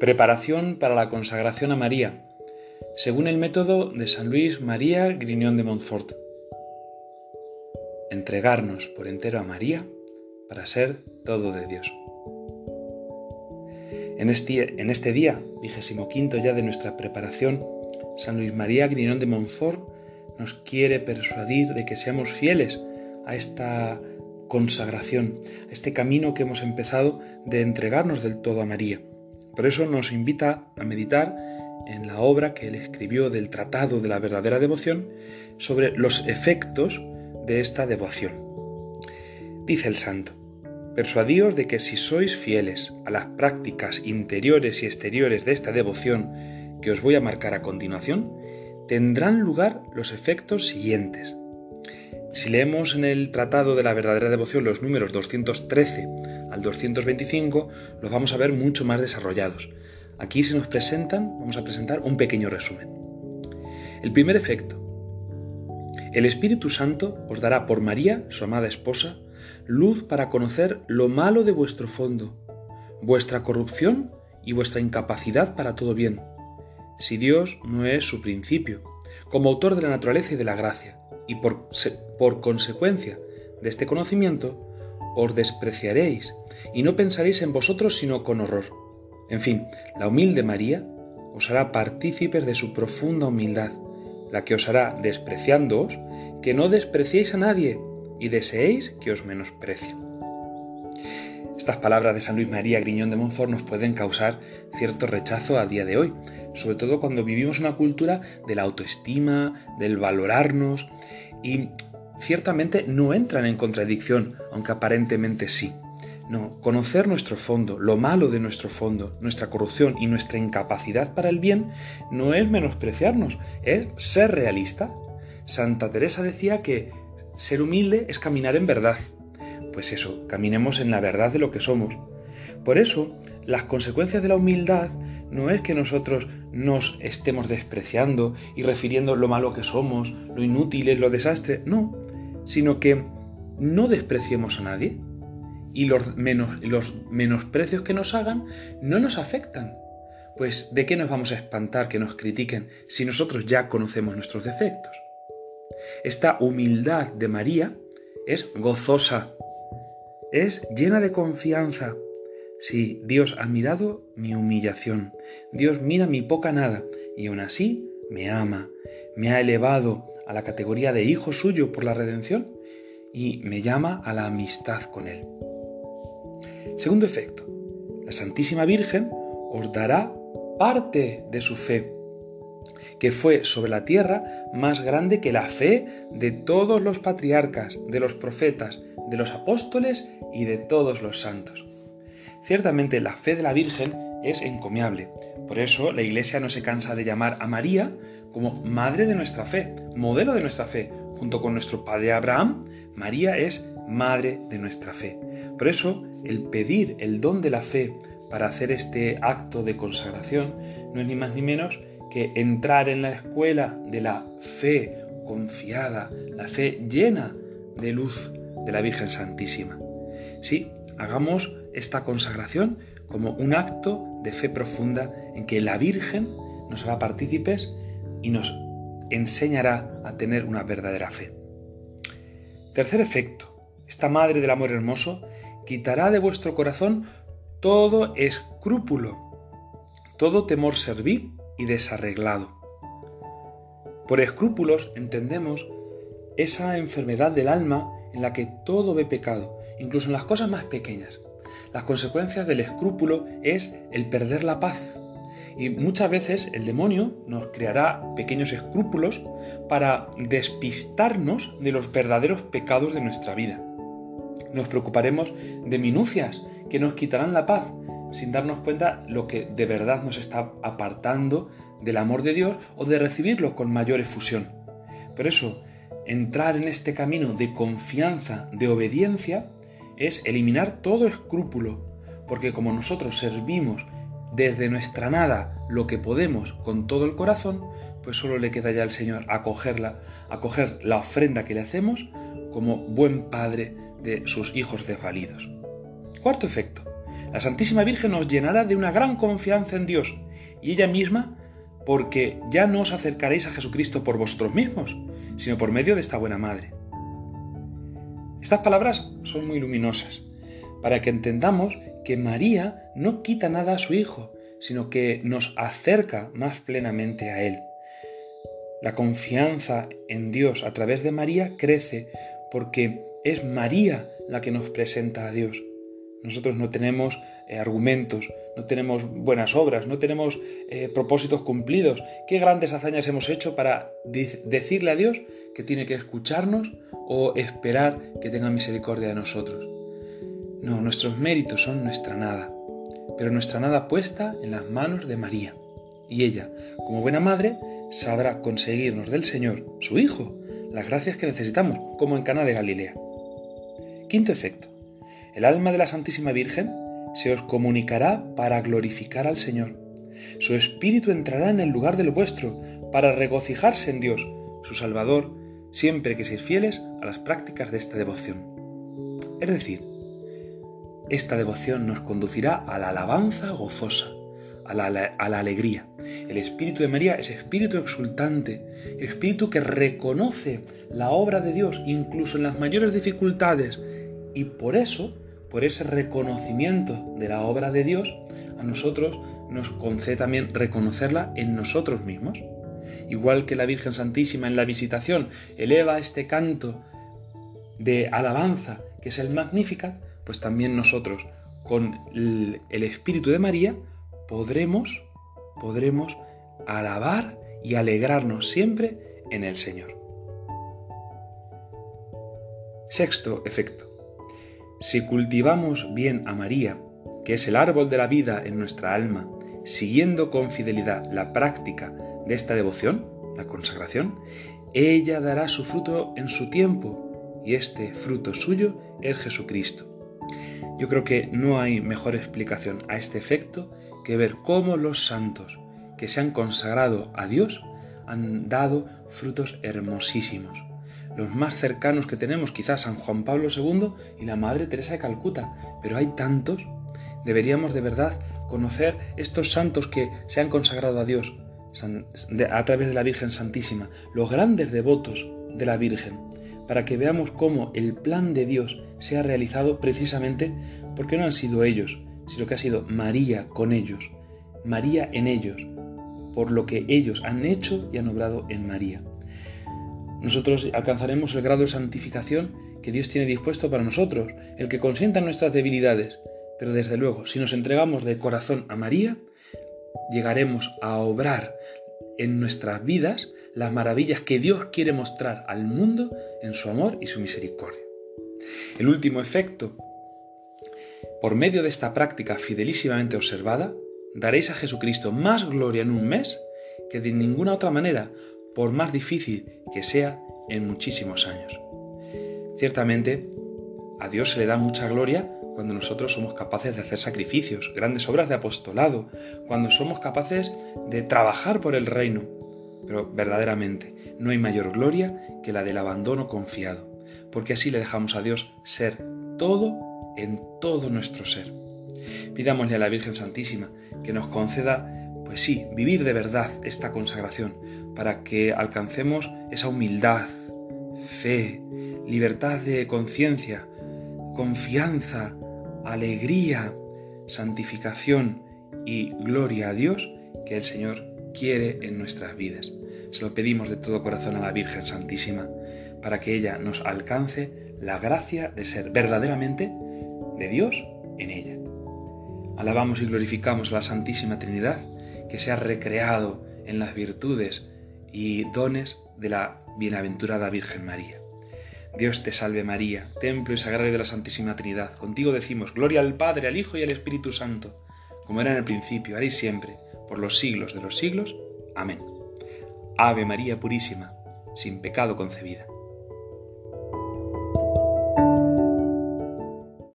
Preparación para la consagración a María, según el método de San Luis María Grignon de Montfort. Entregarnos por entero a María para ser todo de Dios. En este, en este día, vigésimo quinto ya de nuestra preparación, San Luis María Grignon de Montfort nos quiere persuadir de que seamos fieles a esta consagración, a este camino que hemos empezado de entregarnos del todo a María. Por eso nos invita a meditar en la obra que él escribió del Tratado de la verdadera devoción sobre los efectos de esta devoción. Dice el santo, persuadíos de que si sois fieles a las prácticas interiores y exteriores de esta devoción que os voy a marcar a continuación, tendrán lugar los efectos siguientes. Si leemos en el Tratado de la verdadera devoción los números 213 al 225 los vamos a ver mucho más desarrollados. Aquí se nos presentan, vamos a presentar un pequeño resumen. El primer efecto. El Espíritu Santo os dará por María, su amada esposa, luz para conocer lo malo de vuestro fondo, vuestra corrupción y vuestra incapacidad para todo bien, si Dios no es su principio, como autor de la naturaleza y de la gracia, y por, por consecuencia de este conocimiento, os despreciaréis y no pensaréis en vosotros sino con horror. En fin, la humilde María os hará partícipes de su profunda humildad, la que os hará, despreciándoos, que no despreciéis a nadie y deseéis que os menosprecien. Estas palabras de San Luis María Griñón de Montfort nos pueden causar cierto rechazo a día de hoy, sobre todo cuando vivimos una cultura de la autoestima, del valorarnos, y ciertamente no entran en contradicción, aunque aparentemente sí. No, conocer nuestro fondo, lo malo de nuestro fondo, nuestra corrupción y nuestra incapacidad para el bien, no es menospreciarnos, es ser realista. Santa Teresa decía que ser humilde es caminar en verdad. Pues eso, caminemos en la verdad de lo que somos. Por eso, las consecuencias de la humildad no es que nosotros nos estemos despreciando y refiriendo lo malo que somos, lo inútiles, lo desastre, no, sino que no despreciemos a nadie, y los, menos, los menosprecios que nos hagan no nos afectan. Pues ¿de qué nos vamos a espantar que nos critiquen si nosotros ya conocemos nuestros defectos? Esta humildad de María es gozosa, es llena de confianza. Sí, Dios ha mirado mi humillación, Dios mira mi poca nada y aún así me ama, me ha elevado a la categoría de hijo suyo por la redención y me llama a la amistad con Él. Segundo efecto, la Santísima Virgen os dará parte de su fe, que fue sobre la tierra más grande que la fe de todos los patriarcas, de los profetas, de los apóstoles y de todos los santos. Ciertamente la fe de la Virgen es encomiable, por eso la Iglesia no se cansa de llamar a María como madre de nuestra fe, modelo de nuestra fe, junto con nuestro padre Abraham, María es madre de nuestra fe. Por eso, el pedir el don de la fe para hacer este acto de consagración no es ni más ni menos que entrar en la escuela de la fe confiada, la fe llena de luz de la Virgen Santísima. Sí, hagamos esta consagración como un acto de fe profunda en que la Virgen nos hará partícipes y nos enseñará a tener una verdadera fe. Tercer efecto, esta Madre del Amor Hermoso quitará de vuestro corazón todo escrúpulo, todo temor servil y desarreglado. Por escrúpulos entendemos esa enfermedad del alma en la que todo ve pecado, incluso en las cosas más pequeñas. Las consecuencias del escrúpulo es el perder la paz. Y muchas veces el demonio nos creará pequeños escrúpulos para despistarnos de los verdaderos pecados de nuestra vida. Nos preocuparemos de minucias que nos quitarán la paz, sin darnos cuenta lo que de verdad nos está apartando del amor de Dios o de recibirlo con mayor efusión. Por eso, entrar en este camino de confianza, de obediencia, es eliminar todo escrúpulo, porque como nosotros servimos desde nuestra nada lo que podemos con todo el corazón, pues solo le queda ya al Señor acogerla, acoger la ofrenda que le hacemos como buen padre de sus hijos desvalidos. Cuarto efecto, La Santísima Virgen nos llenará de una gran confianza en Dios y ella misma porque ya no os acercaréis a Jesucristo por vosotros mismos, sino por medio de esta buena madre. Estas palabras son muy luminosas, para que entendamos que María no quita nada a su Hijo, sino que nos acerca más plenamente a Él. La confianza en Dios a través de María crece porque es María la que nos presenta a Dios. Nosotros no tenemos eh, argumentos, no tenemos buenas obras, no tenemos eh, propósitos cumplidos. ¿Qué grandes hazañas hemos hecho para decirle a Dios que tiene que escucharnos o esperar que tenga misericordia de nosotros? No, nuestros méritos son nuestra nada, pero nuestra nada puesta en las manos de María. Y ella, como buena madre, sabrá conseguirnos del Señor, su Hijo, las gracias que necesitamos, como en Cana de Galilea. Quinto efecto el alma de la Santísima Virgen se os comunicará para glorificar al Señor. Su espíritu entrará en el lugar del vuestro para regocijarse en Dios, su Salvador, siempre que seáis fieles a las prácticas de esta devoción. Es decir, esta devoción nos conducirá a la alabanza gozosa, a la, a la, alegría. El espíritu de María es espíritu exultante, espíritu que reconoce la obra de Dios incluso en las mayores dificultades y por eso por ese reconocimiento de la obra de Dios, a nosotros nos concede también reconocerla en nosotros mismos. Igual que la Virgen Santísima en la visitación eleva este canto de alabanza, que es el Magnificat, pues también nosotros, con el, Espíritu de María, podremos, podremos alabar y alegrarnos siempre en el Señor. Sexto efecto. Si cultivamos bien a María, que es el árbol de la vida en nuestra alma, siguiendo con fidelidad la práctica de esta devoción, la consagración, ella dará su fruto en su tiempo, y este fruto suyo es Jesucristo. Yo creo que no hay mejor explicación a este efecto que ver cómo los santos que se han consagrado a Dios han dado frutos hermosísimos los más cercanos que tenemos, quizás San Juan Pablo II y la Madre Teresa de Calcuta, pero hay tantos. Deberíamos de verdad conocer estos santos que se han consagrado a Dios a través de la Virgen Santísima, los grandes devotos de la Virgen, para que veamos cómo el plan de Dios se ha realizado precisamente porque no han sido ellos, sino que ha sido María con ellos, María en ellos, por lo que ellos han hecho y han obrado en María nosotros alcanzaremos el grado de santificación que Dios tiene dispuesto para nosotros, el que consienta nuestras debilidades. Pero desde luego, si nos entregamos de corazón a María, llegaremos a obrar en nuestras vidas las maravillas que Dios quiere mostrar al mundo en su amor y su misericordia. El último efecto, por medio de esta práctica fidelísimamente observada, daréis a Jesucristo más gloria en un mes que de ninguna otra manera, por más difícil que sea en muchísimos años. Ciertamente, a Dios se le da mucha gloria cuando nosotros somos capaces de hacer sacrificios, grandes obras de apostolado, cuando somos capaces de trabajar por el reino. Pero verdaderamente no hay mayor gloria que la del abandono confiado, porque así le dejamos a Dios ser todo en todo nuestro ser. Pidámosle a la Virgen Santísima que nos conceda pues sí, vivir de verdad esta consagración para que alcancemos esa humildad, fe, libertad de conciencia, confianza, alegría, santificación y gloria a Dios que el Señor quiere en nuestras vidas. Se lo pedimos de todo corazón a la Virgen Santísima para que ella nos alcance la gracia de ser verdaderamente de Dios en ella. Alabamos y glorificamos a la Santísima Trinidad que se ha recreado en las virtudes y dones de la bienaventurada Virgen María. Dios te salve María, templo y sagrario de la Santísima Trinidad. Contigo decimos, gloria al Padre, al Hijo y al Espíritu Santo, como era en el principio, ahora y siempre, por los siglos de los siglos. Amén. Ave María Purísima, sin pecado concebida.